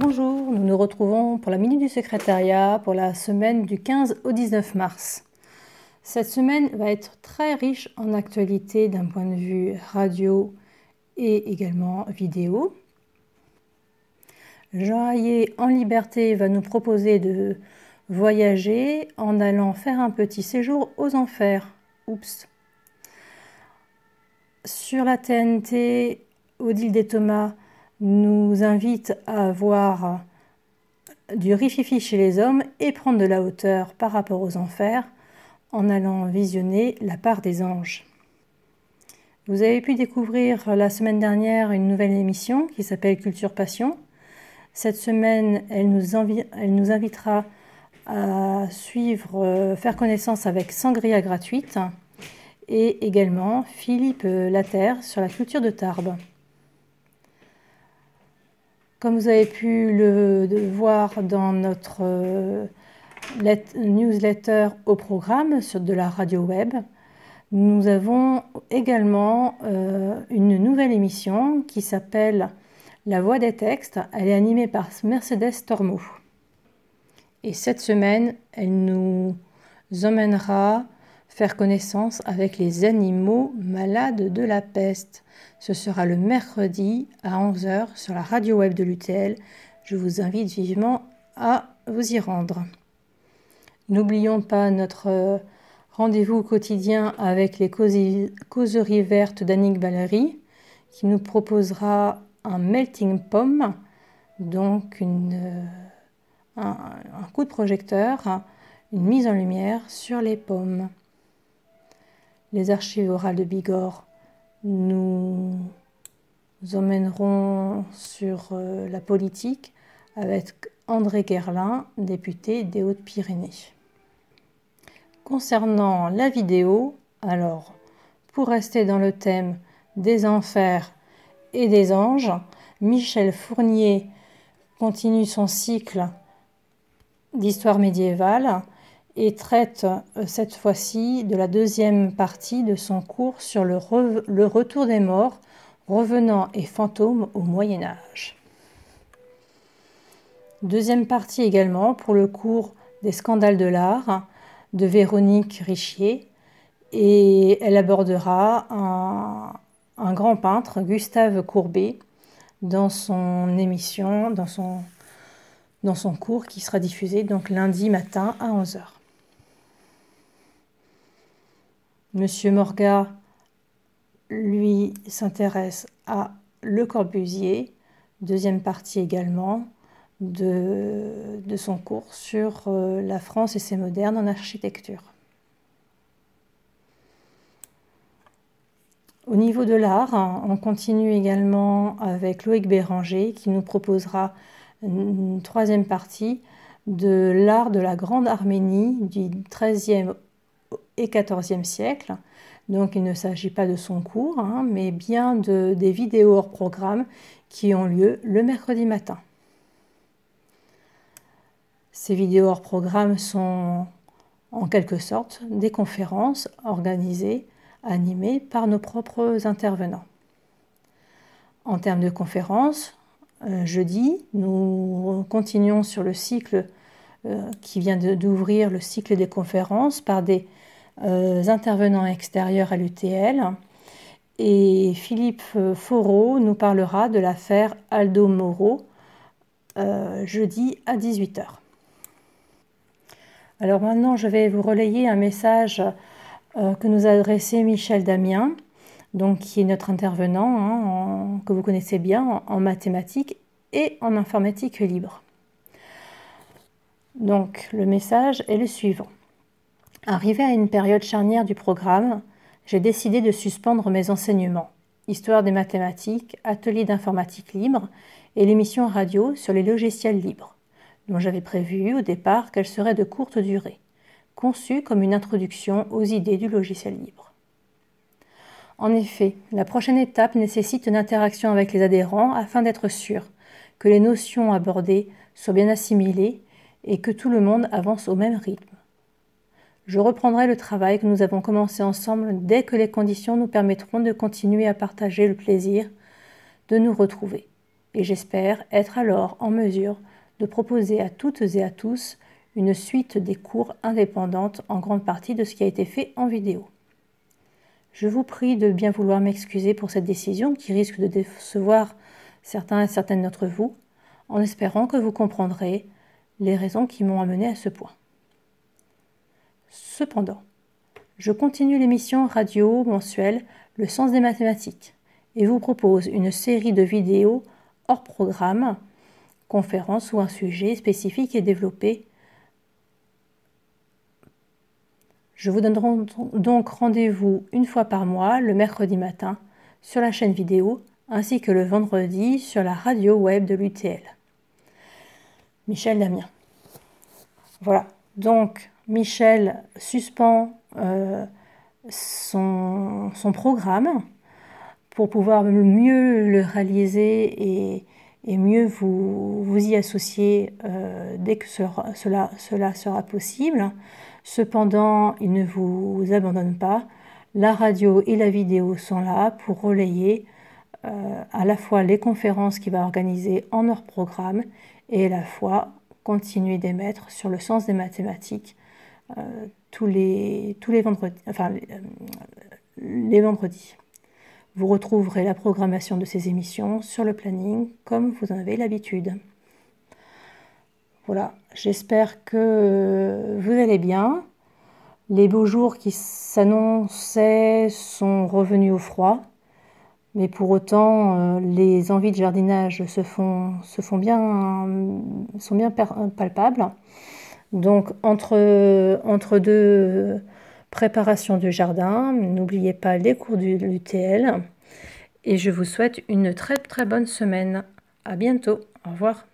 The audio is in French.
Bonjour, nous nous retrouvons pour la Minute du Secrétariat pour la semaine du 15 au 19 mars. Cette semaine va être très riche en actualité d'un point de vue radio et également vidéo. Jean en liberté va nous proposer de voyager en allant faire un petit séjour aux enfers. Oups. Sur la TNT, Odile des Thomas nous invite à avoir du rififi chez les hommes et prendre de la hauteur par rapport aux enfers en allant visionner la part des anges. Vous avez pu découvrir la semaine dernière une nouvelle émission qui s'appelle Culture Passion. Cette semaine, elle nous, invitera à suivre, euh, faire connaissance avec Sangria gratuite et également Philippe Laterre sur la culture de Tarbes. Comme vous avez pu le voir dans notre euh, newsletter au programme sur de la radio web, nous avons également euh, une nouvelle émission qui s'appelle La voix des textes. Elle est animée par Mercedes Tormo. Et cette semaine, elle nous emmènera faire connaissance avec les animaux malades de la peste. Ce sera le mercredi à 11h sur la radio web de l'UTL. Je vous invite vivement à vous y rendre. N'oublions pas notre euh, rendez-vous quotidien avec les causeries vertes d'Annick Valéry qui nous proposera un melting pomme, donc euh, un, coup de projecteur, une mise en lumière sur les pommes. Les archives orales de Bigorre nous emmènerons sur euh, la politique avec André Guerlin, député des Hautes-Pyrénées. Concernant la vidéo, alors, pour rester dans le thème des enfers et des anges, Michel Fournier continue son cycle d'histoire médiévale et traite euh, cette fois-ci de la deuxième partie de son cours sur le, retour des morts, revenants et fantômes au Moyen Âge. Deuxième partie également pour le cours des scandales de l'art de Véronique Richier et elle abordera un, grand peintre, Gustave Courbet, dans son émission, dans son, dans son cours qui sera diffusé donc lundi matin à 11h. Monsieur Morga, lui, s'intéresse à Le Corbusier, deuxième partie également de, son cours sur euh, la France et ses modernes en architecture. Au niveau de l'art, on continue également avec Loïc Béranger qui nous proposera une troisième partie de l'art de la Grande Arménie du XIIIe et XIVe siècle. Donc il ne s'agit pas de son cours, hein, mais bien de, des vidéos hors programme qui ont lieu le mercredi matin. Ces vidéos hors programme sont en quelque sorte des conférences organisées, animées par nos propres intervenants. En termes de conférences, euh, jeudi, nous continuons sur le cycle euh, qui vient d'ouvrir le cycle des conférences par des intervenants extérieurs à l'UTL. Et Philippe Foreau nous parlera de l'affaire Aldo Moro euh, jeudi à 18h. Alors maintenant, je vais vous relayer un message euh, que nous a adressé Michel Damien, donc qui est notre intervenant, hein, que vous connaissez bien, en mathématiques et en informatique libre. Donc le message est le suivant. Arrivé à une période charnière du programme, j'ai décidé de suspendre mes enseignements, histoire des mathématiques, atelier d'informatique libre et l'émission radio sur les logiciels libres, dont j'avais prévu au départ qu'elle serait de courte durée, conçue comme une introduction aux idées du logiciel libre. En effet, la prochaine étape nécessite une interaction avec les adhérents afin d'être sûr que les notions abordées soient bien assimilées et que tout le monde avance au même rythme. Je reprendrai le travail que nous avons commencé ensemble dès que les conditions nous permettront de continuer à partager le plaisir de nous retrouver et j'espère être alors en mesure de proposer à toutes et à tous une suite des cours indépendantes en grande partie de ce qui a été fait en vidéo. Je vous prie de bien vouloir m'excuser pour cette décision qui risque de décevoir certains et certaines d'entre vous, en espérant que vous comprendrez les raisons qui m'ont amené à ce point. Cependant, je continue l'émission radio mensuelle Le sens des mathématiques et vous propose une série de vidéos hors programme, conférences ou un sujet spécifique et développé. Je vous donnerai donc rendez-vous une fois par mois, le mercredi matin, sur la chaîne vidéo, ainsi que le vendredi sur la radio web de l'UTL. Michel Damien. Voilà, donc Michel suspend euh, son, programme pour pouvoir mieux le réaliser et, mieux vous, y associer euh, dès que cela, sera possible. Cependant, il ne vous abandonne pas. La radio et la vidéo sont là pour relayer euh, à la fois les conférences qu'il va organiser en hors programme et à la fois continuer d'émettre sur le sens des mathématiques tous, les, tous les vendredis. Euh, les vendredis. Vous retrouverez la programmation de ces émissions sur le planning comme vous en avez l'habitude. Voilà, j'espère que vous allez bien. Les beaux jours qui s'annonçaient sont revenus au froid. Mais pour autant, euh, les envies de jardinage se font, se font bien, sont bien palpables. Donc, entre, deux préparations du jardin, n'oubliez pas les cours du l'UTL. Et je vous souhaite une très très bonne semaine. À bientôt. Au revoir.